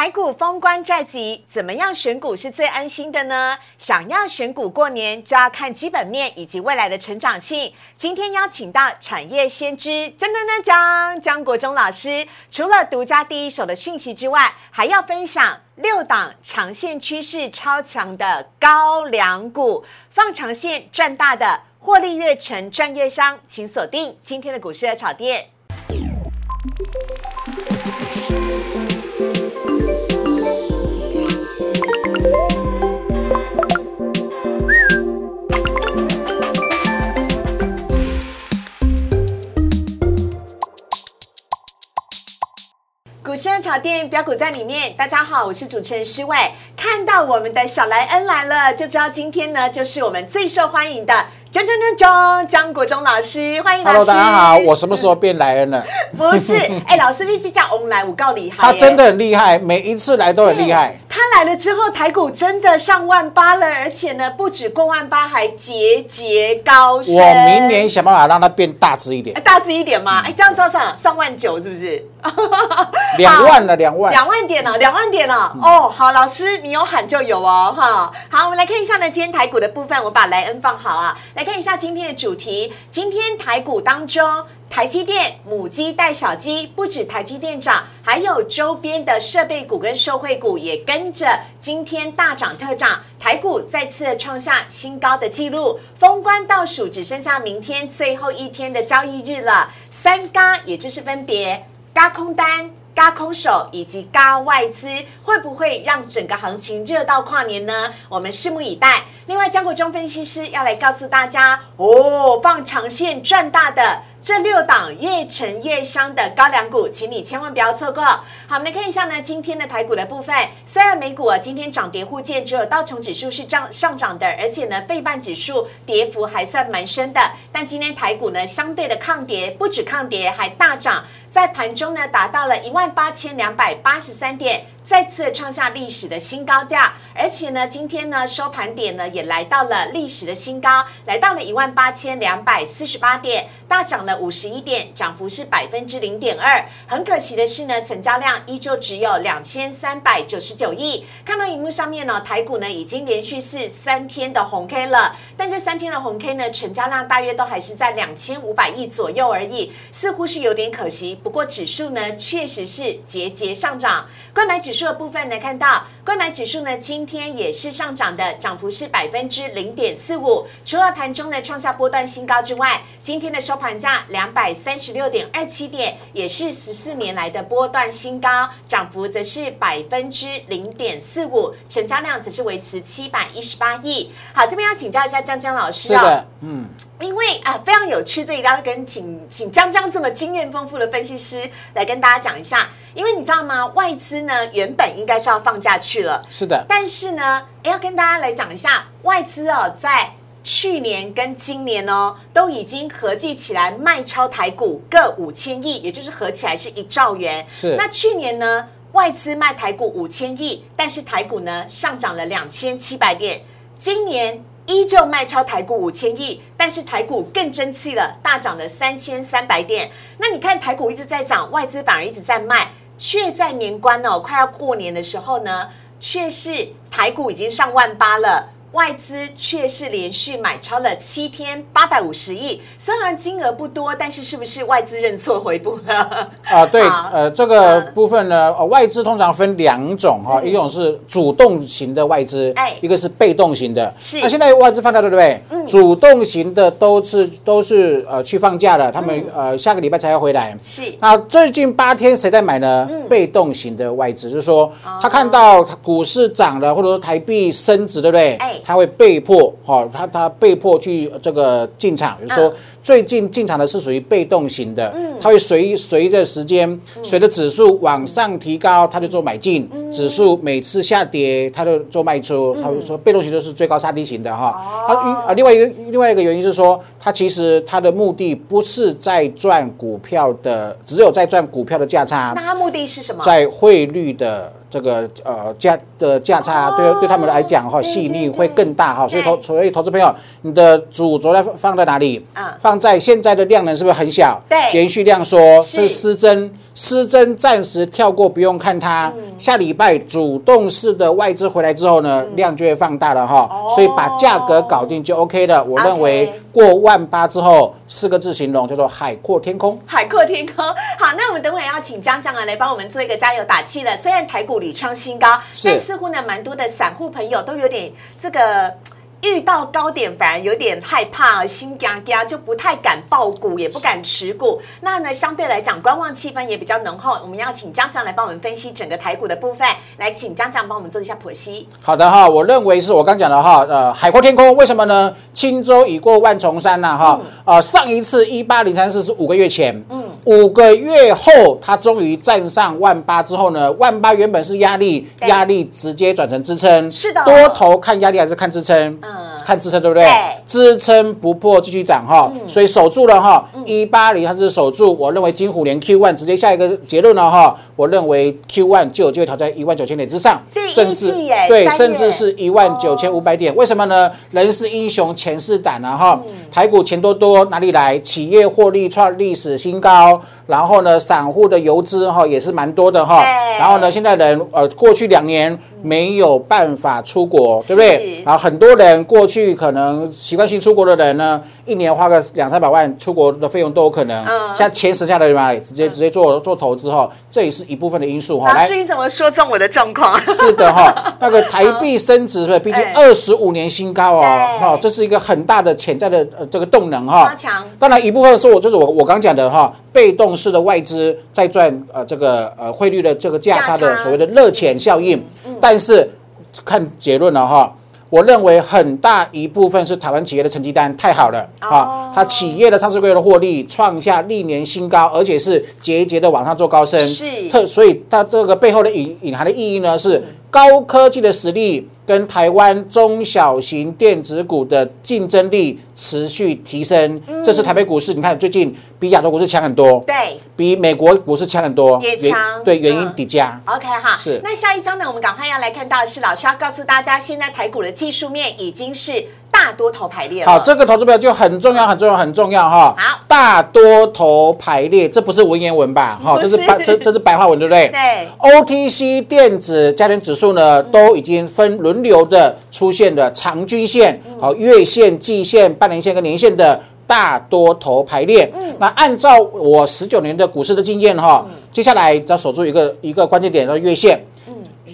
台股封关在即，怎么样选股是最安心的呢？想要选股过年，就要看基本面以及未来的成长性。今天邀请到产业先知张张张江江国忠老师，除了独家第一手的讯息之外，还要分享六档长线趋势超强的高粱股，放长线赚大的，获利越沉赚越香，请锁定今天的股市的炒店。炒店标股在里面，大家好，我是主持人施伟。看到我们的小莱恩来了，就知道今天呢就是我们最受欢迎的。张张张张，张国忠老师，欢迎老师。Hello，大家好，我什么时候变莱恩了？不是，哎、老师，立即叫翁来，我告厉害、他真的很厉害，每一次来都很厉害。他来了之后，台股真的上万八了，而且呢，不止过万八，还节节高升。我明年想办法让它变大只一点哎，大只一点嘛，哎，这样上上上万九是不是？两万了，两万。两万点了，两万点了。嗯哦，好，老师你有喊就有哦，哈。好，我们来看一下呢，今天台股的部分，我把莱恩放好啊，来看一下今天的主题。今天台股当中。台积电母鸡带小鸡，不止台积电涨，还有周边的设备股跟受惠股也跟着今天大涨特涨，台股再次创下新高的纪录。封关倒数只剩下明天最后一天的交易日了，三嘎也就是分别加空单。加空手以及加外资会不会让整个行情热到跨年呢？我们拭目以待。另外，江国忠分析师要来告诉大家哦，放长线赚大的这六档越沉越香的高粱股，请你千万不要错过。好，我们来看一下呢，今天的台股的部分。虽然美股啊今天涨跌互见，只有道琼指数是涨上涨的，而且呢，费半指数跌幅还算蛮深的。但今天台股呢，相对的抗跌，不止抗跌，还大涨。在盘中呢，达到了一万八千两百八十三点，再次创下历史的新高价。而且呢，今天呢收盘点呢也来到了历史的新高，来到了一万八千两百四十八点，大涨了五十一点，涨幅是百分之零点二。很可惜的是呢，成交量依旧只有两千三百九十九亿。看到荧幕上面呢，台股呢已经连续是三天的红 K 了，但这三天的红 K 呢，成交量大约都还是在两千五百亿左右而已，似乎是有点可惜。不过指数呢，确实是节节上涨。购买指数的部分呢，看到购买指数呢，今天也是上涨的，涨幅是百分之零点四五。除了盘中呢创下波段新高之外，今天的收盘价两百三十六点二七点，也是十四年来的波段新高，涨幅则是百分之零点四五，成交量则是维持七百一十八亿。好，这边要请教一下江江老师哦。是的，嗯，因为啊非常有趣，这里要跟请请江江这么经验丰富的分析师来跟大家讲一下。因为你知道吗，外资呢原本应该是要放假去了，是的，但是呢，要跟大家来讲一下，外资哦在去年跟今年哦都已经合计起来卖超台股各五千亿，也就是合起来是一兆元。是那去年呢，外资卖台股五千亿，但是台股呢上涨了两千七百点，今年。依旧卖超台股五千亿，但是台股更争气了，大涨了三千三百点。那你看台股一直在涨，外资反而一直在卖，却在年关哦，快要过年的时候呢，却是台股已经上万八了。外资却是连续买超了七天八百五十亿，虽然金额不多，但是是不是外资认错回补了？啊，对，呃，这个部分呢，呃外资通常分两种哈，一种是主动型的外资哎，一个是被动型的。是那现在外资放假对不对？主动型的都是都是呃去放假了，他们呃下个礼拜才要回来。是那最近八天谁在买呢？被动型的外资，就是说他看到股市涨了，或者说台币升值，对不对？哎他会被迫哈，他他被迫去这个进场，比如说嗯最近进场的是属于被动型的，他会随随着时间，随着指数往上提高，他就做买进；指数每次下跌，他就做卖出。他会说被动型就是最高杀低型的哈。啊啊，另外一个另外一个原因是说，他其实他的目的不是在赚股票的，只有在赚股票的价差那，他目的是什么？在汇率的这个呃价的价差，对对他们来讲哈，吸引力对会更大哈。所以投所以投资朋友，你的主轴在放在哪里？啊放放在现在的量能是不是很小？对连续量缩是是失真，失真暂时跳过，不用看它。嗯下礼拜主动式的外资回来之后呢，量就会放大了哈，哦所以把价格搞定就 OK 了。我认为过万八之后，四个字形容叫做海阔天空。海阔天空。好，那我们等会要请江江啊来帮我们做一个加油打气了。虽然台股屡创新高，但似乎呢，蛮多的散户朋友都有点这个。遇到高点反而有点害怕，心嘎嘎，就不太敢爆股，也不敢持股。那呢，相对来讲，观望气氛也比较浓厚。我们要请江江来帮我们分析整个台股的部分，来请江江帮我们做一下剖析。好的哈，我认为是我刚讲的哈，呃，海阔天空，为什么呢？轻舟已过万重山呐、哈，嗯啊、上一次一八零三四是五个月前，嗯，五个月后它终于站上万八之后呢，万八原本是压力，对压力直接转成支撑，是的多头看压力还是看支撑？嗯看支撑对不对？支撑不破继续涨哈，所以守住了哈，一八零它是守住，我认为金虎年 Q one 直接下一个结论了哈，我认为 Q one 就有机会挑战一万九千点之上，甚至对，甚至是一万九千五百点。为什么呢？人是英雄，钱是胆啊哈。嗯台股钱多多哪里来？企业获利创历史新高，然后呢，散户的游资哈也是蛮多的哈。然后呢，现在人呃过去两年没有办法出国，对不对？然后很多人过去可能习惯性出国的人呢，一年花个两三百万出国的费用都有可能。嗯现在钱省下来嘛，直接直接做做投资哈，这也是一部分的因素哈。老师，你怎么说中我的状况？是的哈，那个台币升值是？毕竟哎二十五年新高哦，哈，这是一个很大的潜在的呃这个动能哈超。强当然一部分是我就是我我刚讲的哈，被动式的外资在赚呃这个呃汇率的这个价差的所谓的热钱效应，嗯但是看结论了哈。我认为很大一部分是台湾企业的成绩单太好了哦。啊，它企业的上市柜的获利创下历年新高，而且是节节的往上做高升，是。特所以它这个背后的隐隐含的意义呢是高科技的实力跟台湾中小型电子股的竞争力持续提升，这是台北股市你看最近比亚洲股市强很多，对。比美国股市强很多，也强对原因嗯叠加。，OK 哈，是。那下一章呢，我们赶快要来看到的是老师要告诉大家，现在台股的技术面已经是大多头排列。好，这个投资表就很重要，很重要，很重要哈。好大多头排列，这不是文言文吧？哈，这是白，这这是白话文，对不对？对 OTC 电子家庭指数呢，都已经分轮流的出现了长均线、好月线、季线、半年线跟年线的大多头排列。那按照我十九年的股市的经验哈，接下来只要守住一个一个关键点，叫月线。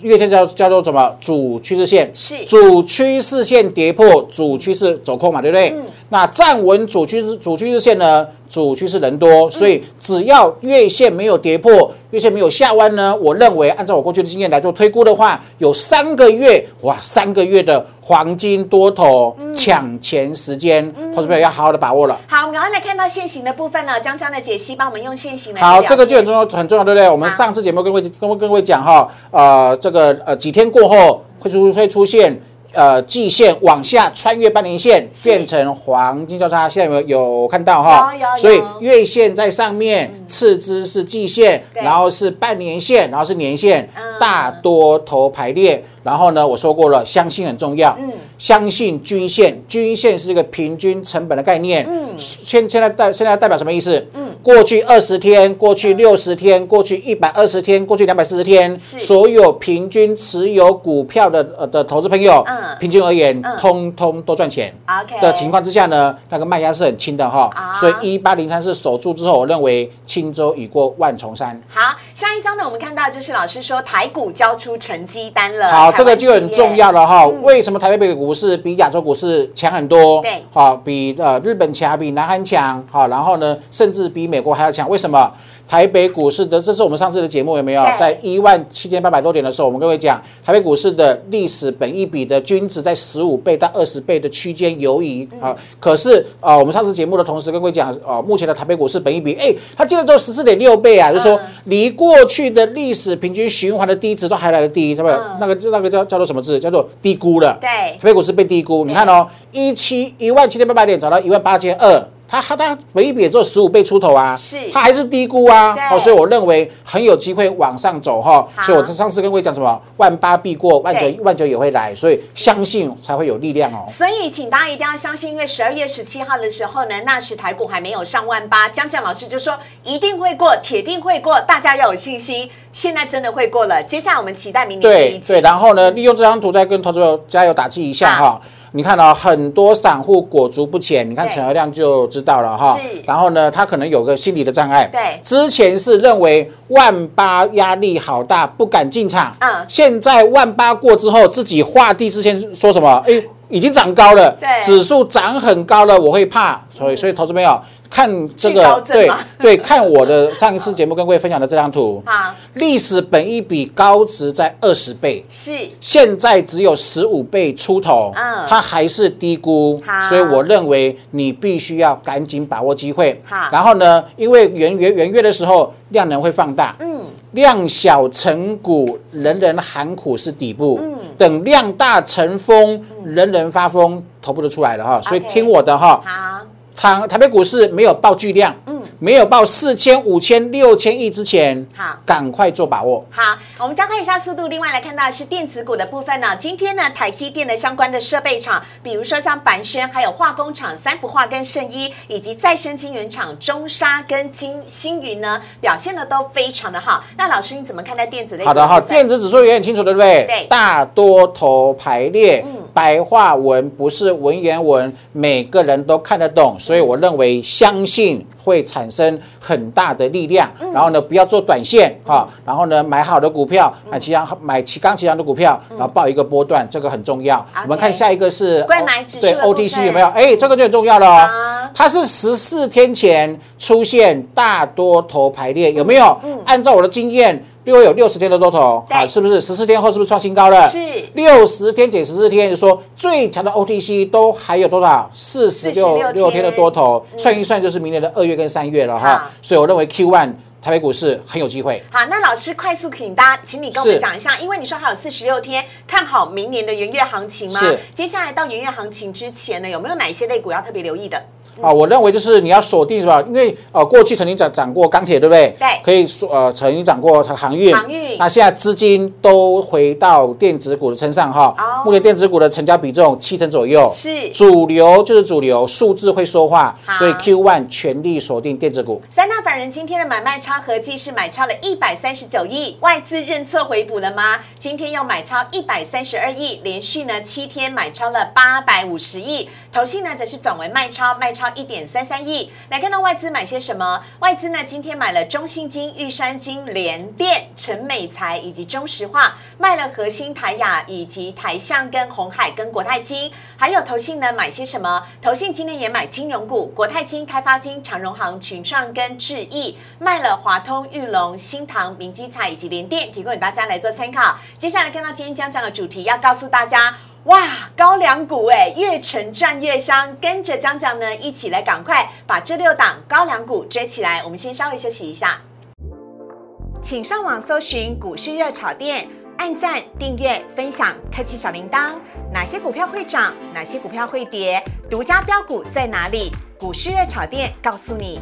月线叫叫做什么？主趋势线是主趋势线跌破，主趋势走空嘛，对不对？那站稳主趋势主趋势线呢？主趋势人多，所以只要月线没有跌破，月线没有下弯呢，我认为按照我过去的经验来做推估的话，有三个月哇，三个月的黄金多头抢钱时间，投资朋友要好好的把握了。好，我们赶快来看到现行的部分了。江江的解析，帮我们用现行来好，做这个就很重要，很重要，对不对？我们上次节目跟各位跟跟各位讲哈，呃，这个呃几天过后会出会出现。呃，季线往下穿越半年线，变成黄金交叉，现在有没有？有看到哈？所以月线在上面，次之是季线，然后是半年线，然后是年线嗯，大多头排列。然后呢，我说过了，相信很重要，嗯。相信均线，均线是一个平均成本的概念。嗯。现现在代现在代表什么意思？过去二十天，过去六十天，过去一百二十天，过去两百四十天，所有平均持有股票的呃的投资朋友，嗯。平均而言嗯，通通都赚钱。OK 的情况之下呢，那个卖压是很轻的哈啊，所以一八零三是守住之后，我认为轻舟已过万重山。好，下一章呢，我们看到就是老师说台股交出成绩单了。好，这个就很重要了哈。为什么台北股市比亚洲股市强很多？对好，比呃日本强，比南韩强，好，然后呢，甚至比美国还要强。为什么？台北股市的，这是我们上次的节目有没有？在一万七千八百多点的时候，我们各位讲，台北股市的历史本一比的均值在十五倍到二十倍的区间游移嗯啊。可是啊，我们上次节目的同时跟各位讲，啊，目前的台北股市本一比，哎，它进了之后十四点六倍啊，就是说嗯离过去的历史平均循环的低值都还来得低，对不对嗯？那个那个叫叫做什么字？叫做低估了。对台北股市被低估，你看哦，一七一万七千八百点涨到一万八千二，它它它本益比也只有十五倍出头啊，是它还是低估啊，所以我认为很有机会往上走哈，好所以我上次跟各位讲什么，万八必过，万九对万九也会来，所以相信才会有力量哦。所以，请大家一定要相信，因为十二月十七号的时候呢，那时台股还没有上万八，江江老师就说一定会过，铁定会过，大家要有信心。现在真的会过了，接下来我们期待明年。对对，然后呢，利用这张图再跟投资者加油打气一下好哈。你看到、很多散户裹足不前，你看对陈和亮就知道了哈。然后呢，他可能有个心理的障碍。对之前是认为万八压力好大，不敢进场。嗯现在万八过之后，自己画地之前说什么？哎，已经涨高了，对指数涨很高了，我会怕。所以，所以投资朋友看这个，对对，看我的上一次节目跟各位分享的这张图。好，历史本一比高值在二十倍，是。现在只有十五倍出头，嗯。它还是低估。好，所以我认为你必须要赶紧把握机会。好。然后呢，因为元元元月的时候量能会放大，嗯，量小成股，人人喊苦是底部，嗯。等量大成风，人人发疯，头部就出来了哈。所以听我的哈，好，长台北股市没有爆巨量，嗯没有爆四千、五千、六千亿之前，好赶快做把握。好，我们加快一下速度。另外来看到的是电子股的部分呢。今天呢，台积电的相关的设备厂，比如说像板轩，还有化工厂三氟化跟圣一，以及再生晶圆厂中沙跟金星云呢，表现的都非常的好。那老师你怎么看待电子类好的哈，电子指数也很清楚，对不对？对大多头排列，嗯白话文不是文言文，每个人都看得懂，所以我认为相信会产生很大的力量。嗯然后呢，不要做短线哈，然后呢，买好的股票，买其他买其刚其他的股票，然后报一个波段，这个很重要。我们看下一个是对 OTC 有没有？哎，这个就很重要了哦。它是十四天前出现大多头排列，有没有？按照我的经验，六月有六十天的多头，对好，是不是？十四天后是不是创新高了？是六十天减十四天，就说最强的 OTC 都还有多少？四十六六天的多头，算一算就是明年的二月跟三月了哈。所以我认为 Q one 台北股市很有机会。好，那老师快速请大家，请你跟我们是讲一下，因为你说还有四十六天，看好明年的元月行情吗？是接下来到元月行情之前呢，有没有哪一些类股要特别留意的？啊，我认为就是你要锁定是吧？因为呃过去曾经涨涨过钢铁，对不对？对可以说呃曾经涨过航运。航运那现在资金都回到电子股的身上哈。哦目前电子股的成交比重七成左右。是主流就是主流，数字会说话，所以 Q one 全力锁定电子股。三大法人今天的买卖超合计是买超了一百三十九亿，外资认错回补了吗？今天又买超一百三十二亿，连续呢七天买超了八百五十亿，投信呢则是转为卖超，卖超一点三三亿。来看到外资买些什么？外资呢今天买了中信金、玉山金、联电、陈美财以及中石化，卖了核心台雅以及台象跟红海跟国泰金，还有投信呢买些什么？投信今天也买金融股，国泰金、开发金、长荣行、群创跟智毅，卖了华通、玉龙、新唐、明基彩以及联电，提供给大家来做参考。接下来看到今天将讲的主题，要告诉大家。哇，高粱股哎，越沉赚越香，跟着江江呢一起来，赶快把这六档高粱股追起来。我们先稍微休息一下。请上网搜寻股市热炒店，按赞、订阅、分享，开启小铃铛。哪些股票会涨？哪些股票会跌？独家标股在哪里？股市热炒店告诉你。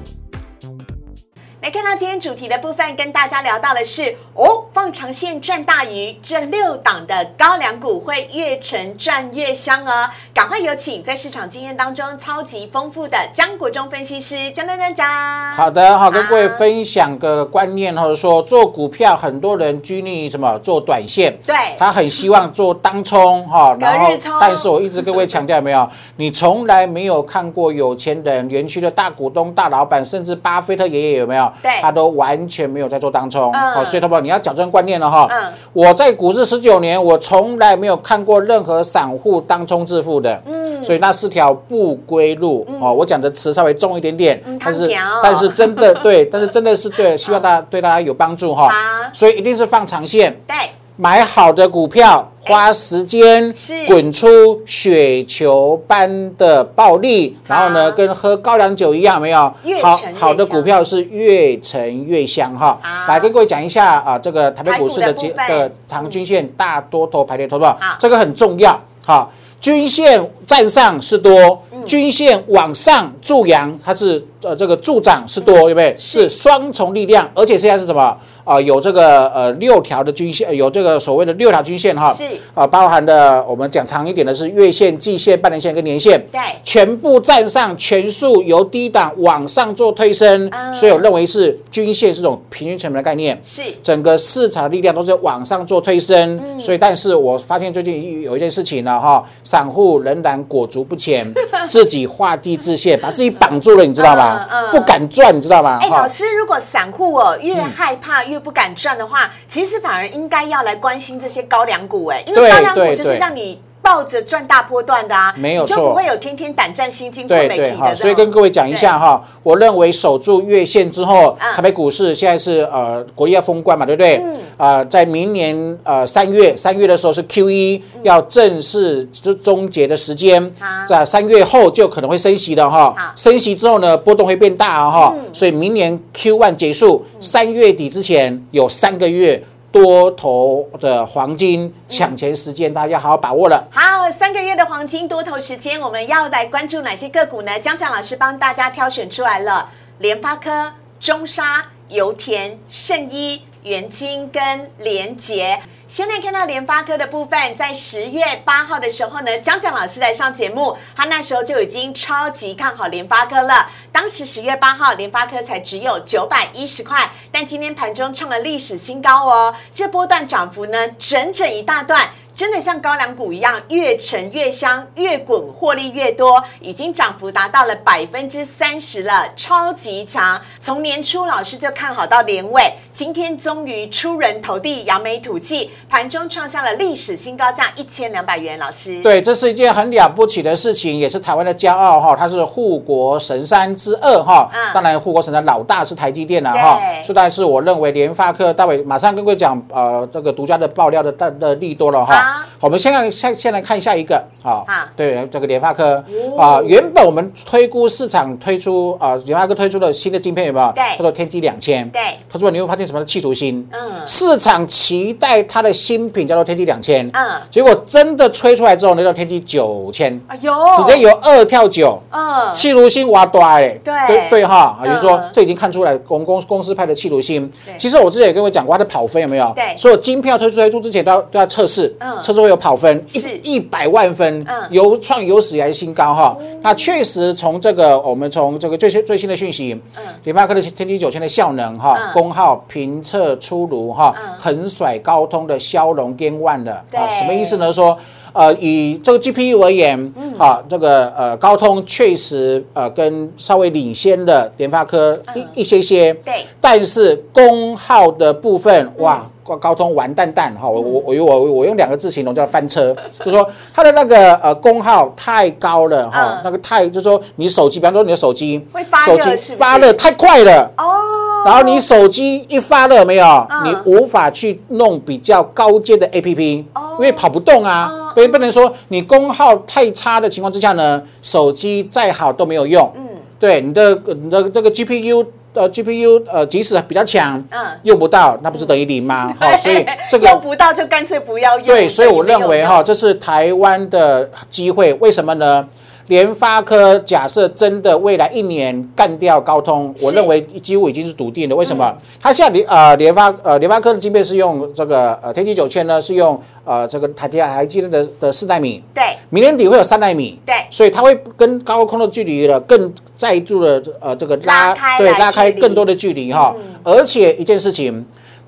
来看到今天主题的部分，跟大家聊到的是哦，放长线赚大鱼，这六档的高粱股会越沉赚越香哦。赶快有请在市场经验当中超级丰富的江国忠分析师，江江江江。好的，好，跟各位分享个观念，或者说做股票，很多人拘泥什么做短线，对他很希望做当冲哈，然后但是我一直跟各位强调，有没有？你从来没有看过有钱人、园区的大股东、大老板，甚至巴菲特爷爷有没有？对他都完全没有在做当冲。嗯好，所以他宝你要矫正观念了哈。嗯我在股市十九年，我从来没有看过任何散户当冲致富的。嗯，所以那是条不归路。哦，我讲的词稍微重一点点，嗯但是但是真的对，但是真的是对，希望大家对大家有帮助哈好。所以一定是放长线。对，买好的股票，花时间是滚出雪球般的暴利，然后呢，跟喝高粱酒一样，有没有越？好好的股票是越沉越香哈好。来跟各位讲一下啊，这个台北股市的结的长均线大多头排列头头好，这个很重要哈。均线站上是多，均线往上助阳，它是呃这个助涨是多，对不对？是双重力量，而且现在是什么？啊，有这个呃六条的均线，有这个所谓的六条均线哈，是。啊，包含的我们讲长一点的是月线、季线、半年线跟年线，对。全部站上，全数由低档往上做推升，嗯所以我认为是均线是种平均成本的概念。是。整个市场的力量都是往上做推升，嗯。所以，但是我发现最近有一件事情呢，哈，散户仍然裹足不前，自己画地自限，把自己绑住了，你知道吗？嗯嗯。不敢赚，你知道吗？哎，老师，如果散户哦越害怕越不敢赚的话，其实反而应该要来关心这些高粱股，哎，因为高粱股就是让你抱着赚大波段的啊，没有错就不会有天天胆战心惊、对对哈，皮的这种。所以跟各位讲一下哈，我认为守住月线之后，嗯台北股市现在是呃国力要封关嘛，对不对？嗯。啊，在明年呃三月三月的时候是 Q 一要正式终终结的时间好，在三月后就可能会升息的哈。升息之后呢，波动会变大啊哈，所以明年 Q one 结束，三月底之前有三个月。多头的黄金抢钱时间，大家好好把握了。好，三个月的黄金多头时间，我们要来关注哪些个股呢？江江老师帮大家挑选出来了，联发科、中沙、油田、圣一、元金跟联捷。先来看到联发科的部分，在十月八号的时候呢，江江老师来上节目，他那时候就已经超级看好联发科了。当时十月八号，联发科才只有九百一十块，但今天盘中创了历史新高哦。这波段涨幅呢，整整一大段。真的像高粱谷一样，越沉越香，越滚获利越多，已经涨幅达到了百分之三十了，超级强。从年初老师就看好到年尾，今天终于出人头地，扬眉吐气，盘中创下了历史新高价一千两百元。老师，对，这是一件很了不起的事情，也是台湾的骄傲哈。它是护国神山之二哈。嗯当然，护国神山老大是台积电了哈对。所以，但是我认为联发科，待会马上跟各位讲呃这个独家的爆料的的的利多了哈好。我们先看先先来看下一个啊好。对，这个联发科哦啊，原本我们推估市场推出啊，联发科推出的新的晶片有没有？对叫做天玑两千。对，他说你会发现什么叫企图心？嗯市场期待它的新品叫做天玑两千。嗯结果真的吹出来之后，那叫天玑九千，哎呦，直接有二跳九，嗯，气如心挖大哎，对对对哈，也就是说嗯这已经看出来公公公司派的气如心对。其实我之前也跟我讲过，它的跑分有没有？对所有晶片要推出推出之前都要都要测试嗯，测试会有跑分，一一百万分嗯，由创有史以来新高哈。那确实从这个我们从这个最新最新的讯息，联发科的天玑九千的效能哈嗯，功耗评测出炉哈嗯，横甩高通的骁龙 Gen One 的啊，什么意思呢？说。呃，以这个 GPU 而言，嗯。啊，这个呃高通确实呃跟稍微领先的联发科一、一些些，嗯对，但是功耗的部分，哇，高高通完蛋蛋哈，我我我用我我用两个字形容叫翻车，就是说它的那个呃功耗太高了哈嗯，那个太就是说你手机，比方说你的手机手机发热太快了。哦，然后你手机一发热没有，嗯你无法去弄比较高阶的 APP，哦因为跑不动啊哦。不不能说你功耗太差的情况之下呢，手机再好都没有用。嗯，对，你的你的这个 GPU 呃 GPU 呃即使比较强，嗯用不到，那不是等于零吗？哈，所以这个用不到就干脆不要用。对，所以我认为哈，这是台湾的机会。为什么呢？联发科假设真的未来一年干掉高通，我是认为几乎已经是笃定的。为什么？它现在联呃联发呃联发科的晶片是用这个呃天玑九千呢，是用呃这个台积台积电的的四纳米，对。明年底会有三纳米，对。所以它会跟高空的距离了更再度的呃这个拉开对拉开更多的距离哈。嗯。而且一件事情，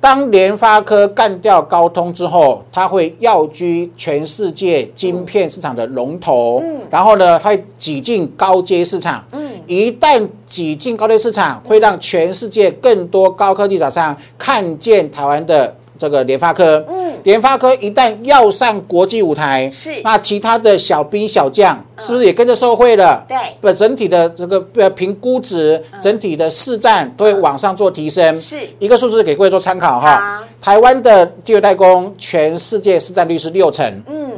当联发科干掉高通之后，它会要居全世界晶片市场的龙头。嗯然后呢，它会挤进高阶市场。嗯一旦挤进高阶市场，会让全世界更多高科技厂商看见台湾的这个联发科。嗯联发科一旦要上国际舞台，是。那其他的小兵小将是不是也跟着受惠了？对。不，整体的这个呃评估值，整体的市占都会往上做提升。是。一个数字给各位做参考哈。台湾的机油代工全世界市占率是六成，嗯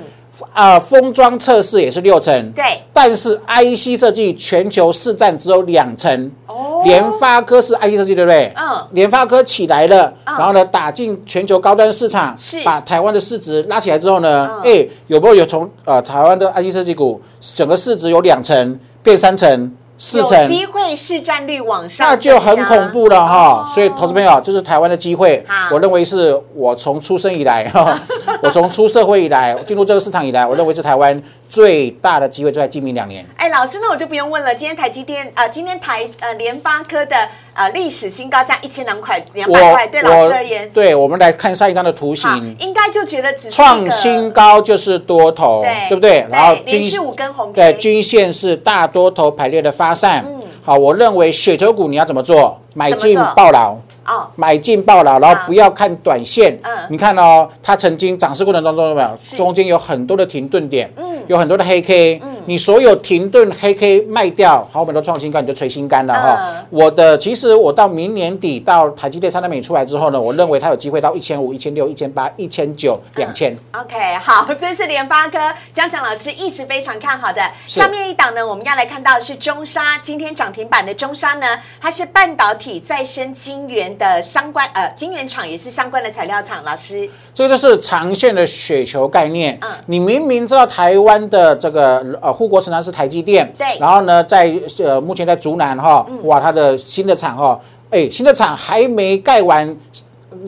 啊，封装测试也是六成，对。但是 IC 设计全球市占只有两成。哦。联发科是 IC 设计，对不对？嗯。联发科起来了，然后呢，打进全球高端市场，是。把台湾的市值拉起来之后呢，嗯。哎，有没有有从呃台湾的 IC 设计股整个市值有两成变三成、四有成？机会市占率往上，那就很恐怖了哈，哦所以投资朋友，这是台湾的机会。我认为是我从出生以来，哈，我从出社会以来，进入这个市场以来，我认为是台湾最大的机会，就在今明两年。哎，老师，那我就不用问了。今天台积电，呃，今天台呃联发科的呃历史新高价一千两块两百块，对老师而言，对，我们来看上一张的图形，，应该就觉得只是创新高就是多头，对对不对？然后连续五根红对均线是大多头排列的发散。嗯好，我认为雪球股你要怎么做？买进怎么做抱牢。哦，买进爆了，然后不要看短线。嗯你看哦，它曾经涨势过程当中有没有？是中间有很多的停顿点，嗯有很多的黑 K，嗯你所有停顿黑 K 卖掉，好，我们都创新高，你就垂心肝了哈嗯。我的其实我到明年底到台积电三纳米出来之后呢，我认为它有机会到一千五、一千六、一千八、一千九、两千。OK，好，这是联发科江强老师一直非常看好的。下面一档呢，我们要来看到是中沙，今天涨停板的中沙呢，它是半导体再生晶圆的相关呃晶圆厂，也是相关的材料厂。老师，这个就是长线的雪球概念。嗯你明明知道台湾的这个呃护国神山是台积电，对嗯然后呢，在呃目前在竹南哈，哇，它的新的厂哈，哎，新的厂还没盖完。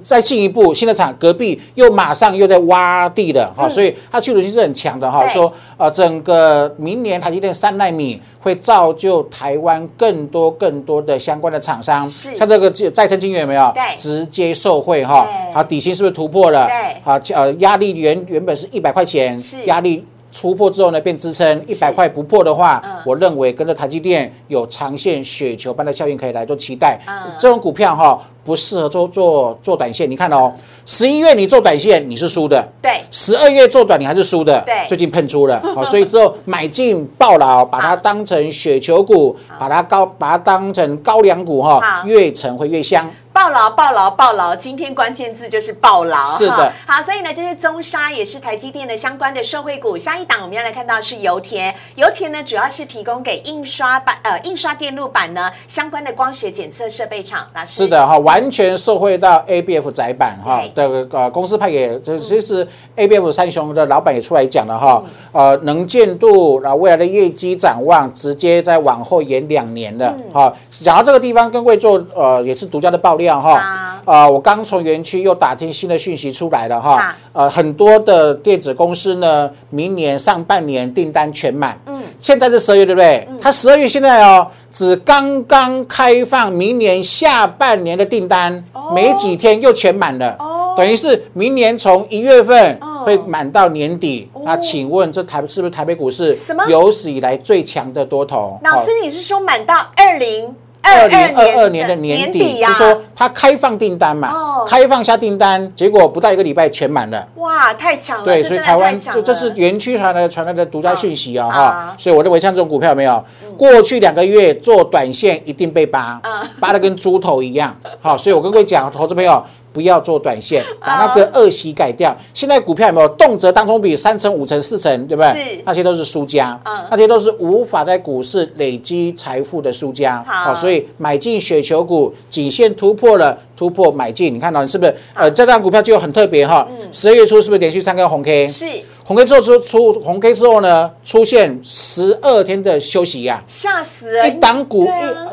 再进一步，新的厂隔壁又马上又在挖地了哈，所以它驱动性是很强的哈。说呃，整个明年台积电三纳米会造就台湾更多更多的相关的厂商，像这个再生晶圆有没有？对直接受惠哈对。好，底薪是不是突破了？对好，呃，压力原原本是一百块钱是，压力。突破之后呢，变支撑一百块不破的话，嗯。我认为跟着台积电有长线雪球般的效应可以来做期待。嗯。这种股票哈不适合做做做短线。你看哦，十一月你做短线你是输的，对，十二月做短你还是输的，对。最近喷出了，好，所以之后买进爆牢，把它当成雪球股，把它高把它当成高粱股哈，越沉会越香。抱牢，抱牢，抱牢！今天关键字就是暴劳。是的哈好，所以呢，这些中沙也是台积电的相关的受惠股。下一档我们要来看到是油田，油田呢主要是提供给印刷板呃印刷电路板呢相关的光学检测设备厂。老师是的哈，完全受惠到 ABF 窄板哈对的呃公司派给，这其实 ABF 三雄的老板也出来讲了哈，呃能见度，然后未来的业绩展望，直接在往后延两年了哈。讲到这个地方，跟各位做呃也是独家的爆料哈。啊，呃我刚从园区又打听新的讯息出来了好。哈，呃很多的电子公司呢，明年上半年订单全满，嗯，现在是十二月对不对？它十二月现在哦。只刚刚开放明年下半年的订单，没几天又全满了，哦。等于是明年从一月份哦。会满到年底。那请问这台是不是台北股市有史以来最强的多头？老师，你是说满到二零二二零二二二年的年底，呀、就说它开放订单嘛，哦开放下订单，结果不到一个礼拜全满了。哇，太强了！对，所以台湾太强这这是园区传来传来的独家讯息啊嗯哈啊，所以我认为像这种股票有没有，过去两个月做短线一定被扒嗯，扒的跟猪头一样。好，所以我跟各位讲，投资朋友。不要做短线，把那个恶习改掉。现在股票有没有动辄当中比三成、五成、四成，对不是对？那些都是输家嗯，那些都是无法在股市累积财富的输家。好所以买进雪球股，颈线突破了，突破买进。你看到是不是？呃，这张股票就很特别哈。十二月初是不是连续三根红 K？是红 K 之后出出红 K 之后呢，出现十二天的休息呀、吓死人！一档股，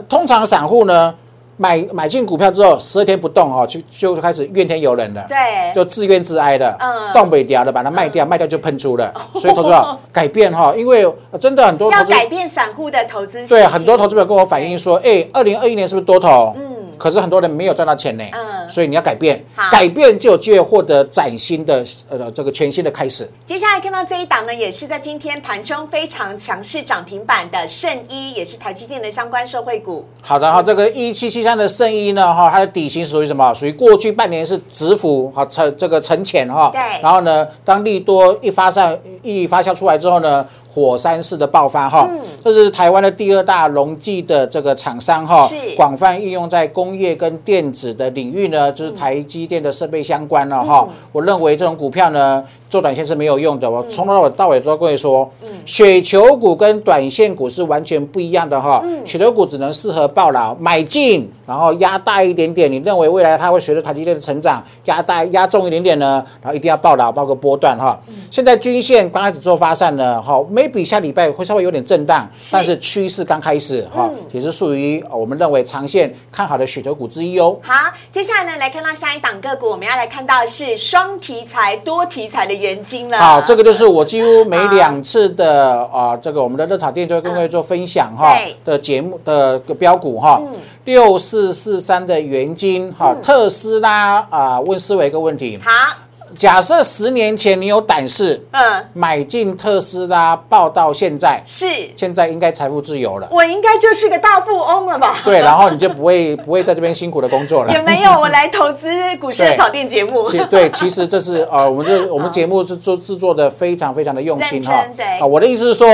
通常散户呢买买进股票之后，十二天不动哦、就就开始怨天尤人了。对，就自怨自哀的，嗯动不掉的，把它卖掉，卖掉就喷出了。所以投资者改变哈，因为呃真的很多要改变散户的投资习对很多投资者跟我反映说，哎，二零二一年是不是多头？嗯可是很多人没有赚到钱呢。嗯所以你要改变，改变就有机会获得崭新的呃这个全新的开始。接下来看到这一档呢，也是在今天盘中非常强势涨停板的圣一，也是台积电的相关受惠股。好的哈，这个一七七三的圣一呢哈，它的底型属于什么？属于过去半年是止幅哈沉这个沉潜哈，对然后呢，当利多一发上一发酵出来之后呢，火山式的爆发哈，这是台湾的第二大溶剂的这个厂商哈，广泛应用在工业跟电子的领域呢。就是台积电的设备相关了哈。我认为这种股票呢，做短线是没有用的。我从头到尾都跟各位说，雪球股跟短线股是完全不一样的哈。雪球股只能适合抱牢买进，然后压大一点点。你认为未来它会随着台积电的成长压大压重一点点呢？然后一定要抱牢，包个波段哈。现在均线刚开始做发散呢，好，maybe 下礼拜会稍微有点震荡，但是趋势刚开始哈，也是属于我们认为长线看好的雪球股之一哦。好，接下来呢，来看到下一档个股，我们要来看到是双题材、多题材的元金了。好，这个就是我几乎每两次的啊，这个我们的热炒店就会跟各位做分享哈的节目的个标股哈，六四四三的元金哈，特斯拉啊，问思维一个问题。好。假设十年前你有胆识，嗯，买进特斯拉，报到现在是，现在应该财富自由了。我应该就是个大富翁了吧？对，然后你就不会 不会在这边辛苦的工作了。也没有，我来投资股市的炒店节目。其对，其实这是呃，我们这我们节目是做制作的非常非常的用心哈。对啊，我的意思是说，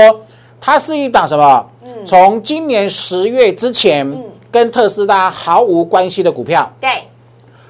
它是一档什么？从今年十月之前跟特斯拉毫无关系的股票。对。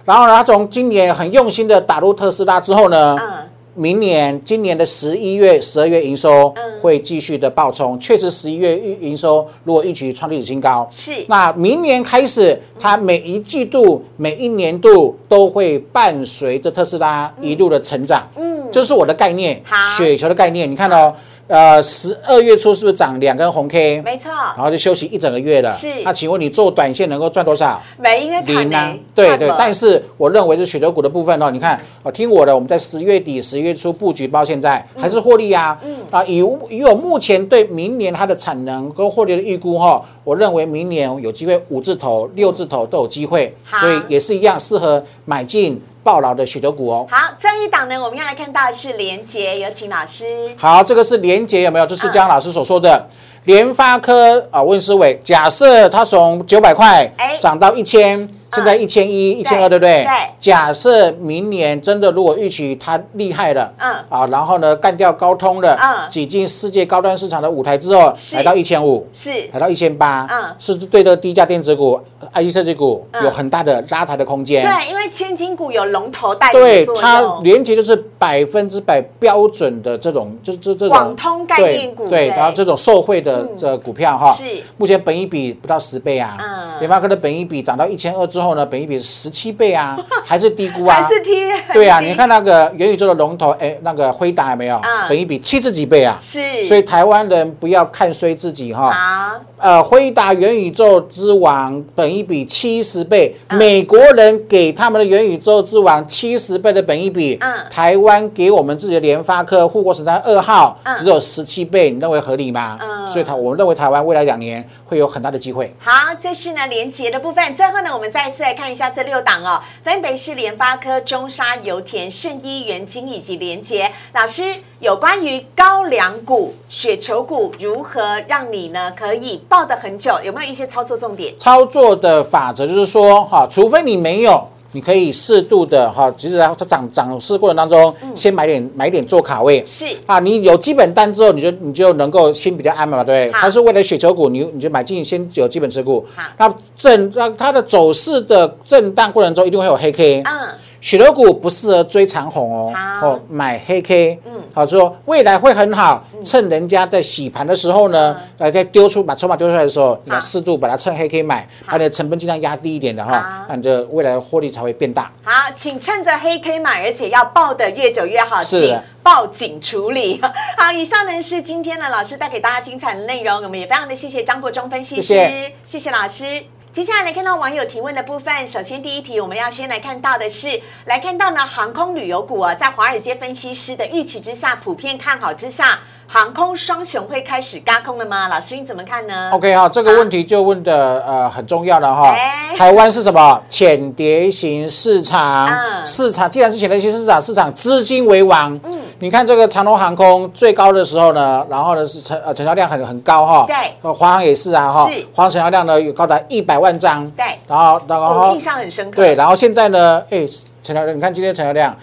然后呢，他从今年很用心的打入特斯拉之后呢，嗯，明年今年的十一月、十二月营收会继续的爆冲，确实十一月营营收如果一举创历史新高，是。那明年开始，它每一季度、每一年度都会伴随着特斯拉一路的成长，嗯，这是我的概念，雪球的概念，你看哦。呃，十二月初是不是涨两根红 K？没错，然后就休息一整个月了。是，那请问你做短线能够赚多少？没，应该零啊。对对，但是我认为是雪球股的部分哦。你看，哦，听我的，我们在十月底、十月初布局，到现在还是获利啊。嗯。啊，以以我目前对明年它的产能跟获利的预估哈，我认为明年有机会五字头、六字头都有机会，所以也是一样适合买进。暴劳的许多股哦，好，这一档呢，我们要来看到是连杰，有请老师。好，这个是连杰有没有？这是江老师所说的联发科啊，温思伟，假设它从九百块涨到一千。现在一千一、一千二，对不对？对。假设明年真的如果预期它厉害了，嗯，啊，然后呢干掉高通了，嗯，挤进世界高端市场的舞台之后，来到一千五，是，来到一千八，嗯，是对这个低价电子股、IC 设计股有很大的拉抬的空间。对，因为千金股有龙头带对它连接就是百分之百标准的这种，就这这种广通概念股，对，然后这种受惠的这股票哈，是，目前本一比不到十倍啊，嗯，联发科的本一比涨到一千二之后。呢，本一比十七倍啊，还是低估啊？还是低？对啊，你看那个元宇宙的龙头，哎，那个辉达有没有？本一比七十几倍啊？是。所以台湾人不要看衰自己哈。好。呃，辉达元宇宙之王，本一比七十倍，美国人给他们的元宇宙之王七十倍的本一比，嗯，台湾给我们自己的联发科护国神山二号只有十七倍，你认为合理吗？嗯。所以台我们认为台湾未来两年会有很大的机会。好，这是呢连接的部分。最后呢，我们再。一次来看一下这六档哦，分别是联发科、中沙、油田、圣医、元晶以及联捷。老师，有关于高粱股、雪球股如何让你呢可以抱得很久？有没有一些操作重点？操作的法则就是说，哈，除非你没有。你可以适度的哈，即使在它涨涨势过程当中，先买点买点做卡位。是啊，你有基本单之后，你就你就能够心比较安嘛，对不对？它是为了雪球股，你你就买进先有基本持股。好，那震让它的走势的震荡过程中，一定会有黑 K。嗯。雪头股不适合追长红哦，哦，买黑 K，嗯，好说未来会很好，趁人家在洗盘的时候呢，来再丢出把筹码丢出来的时候，你要适度把它趁黑 K 买，把你的成本尽量压低一点的哈，那你的未来获利才会变大。好，请趁着黑 K 买，而且要抱得越久越好，是。报警处理。好，以上呢是今天呢老师带给大家精彩的内容，我们也非常的谢谢张国忠分析师，谢谢老师。接下来来看到网友提问的部分。首先，第一题我们要先来看到的是，来看到呢航空旅游股啊，在华尔街分析师的预期之下，普遍看好之下。航空双雄会开始嘎空了吗？老师你怎么看呢？OK 哈，这个问题就问的呃很重要了哈。台湾是什么浅碟型市场？市场既然是浅碟型市场，市场资金为王。嗯，你看这个长龙航空最高的时候呢，然后呢是成呃成交量很很高哈。对，华航也是啊哈。是，华航成交量呢有高达一百万张。对，然后然后印象很深刻。对，然后现在呢，哎。成交量，你看今天成交量，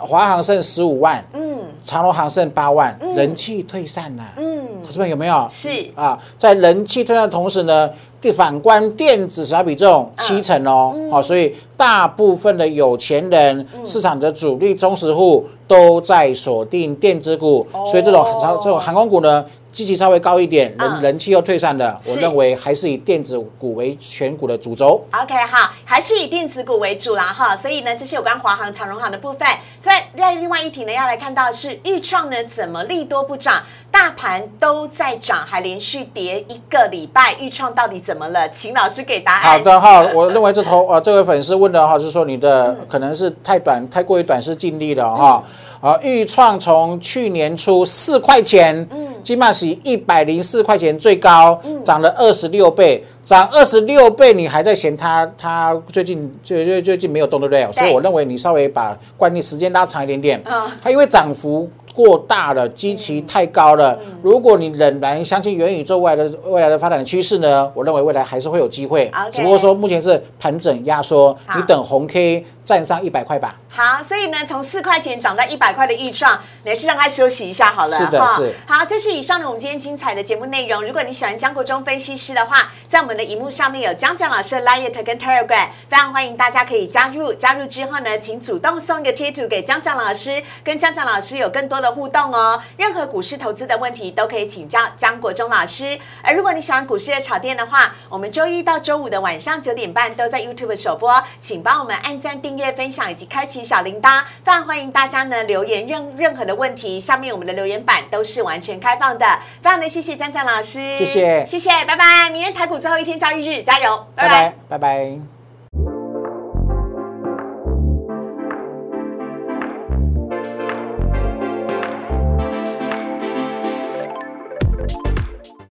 华航剩十五万，嗯，长隆航剩八万，人气退散了，嗯，同志们有没有？是。啊，在人气退散的同时呢，反观电子小比重七成哦，好，所以大部分的有钱人、市场的主力忠实户都在锁定电子股，所以这种这种航空股呢。积极稍微高一点，人人气又退散的，我认为还是以电子股为选股的主轴。OK，好，还是以电子股为主啦，哈。所以呢，这是有关华航、长荣航的部分。在另外一题呢，要来看到是预创呢，怎么利多不涨，大盘都在涨，还连续跌一个礼拜，预创到底怎么了？请老师给答案。好的哈，我认为这头呃，这位粉丝问的哈，是说你的可能是太短，太过于短视尽力了哈。啊，豫创从去年初四块钱，嗯，金马喜一百零四块钱最高，涨了二十六倍，涨二十六倍，你还在嫌它它最近最最最近没有动，对不对？所以我认为你稍微把惯例时间拉长一点点，它因为涨幅。过大了，基期太高了。如果你仍然相信元宇宙未来的未来的发展趋势呢？我认为未来还是会有机会，只不过说目前是盘整压缩，你等红 K 站上一百块吧。好，所以呢，从四块钱涨到一百块的预算，你还是让它休息一下好了。是的，是。好，这是以上的我们今天精彩的节目内容。如果你喜欢江国忠分析师的话，在我们的荧幕上面有江江老师的 Line 跟 Telegram，非常欢迎大家可以加入。加入之后呢，请主动送一个贴图给江江老师，跟江江老师有更多的互动哦。任何股市投资的问题都可以请教江国忠老师。而如果你喜欢股市的炒店的话，我们周一到周五的晚上九点半都在 YouTube 首播，请帮我们按赞、订阅、分享以及开启小铃铛。非常欢迎大家呢留言任任何的问题，下面我们的留言板都是完全开放的。非常的谢谢张张老师，谢谢，谢谢，拜拜。明天台股最后一天交易日，加油，拜拜，拜拜。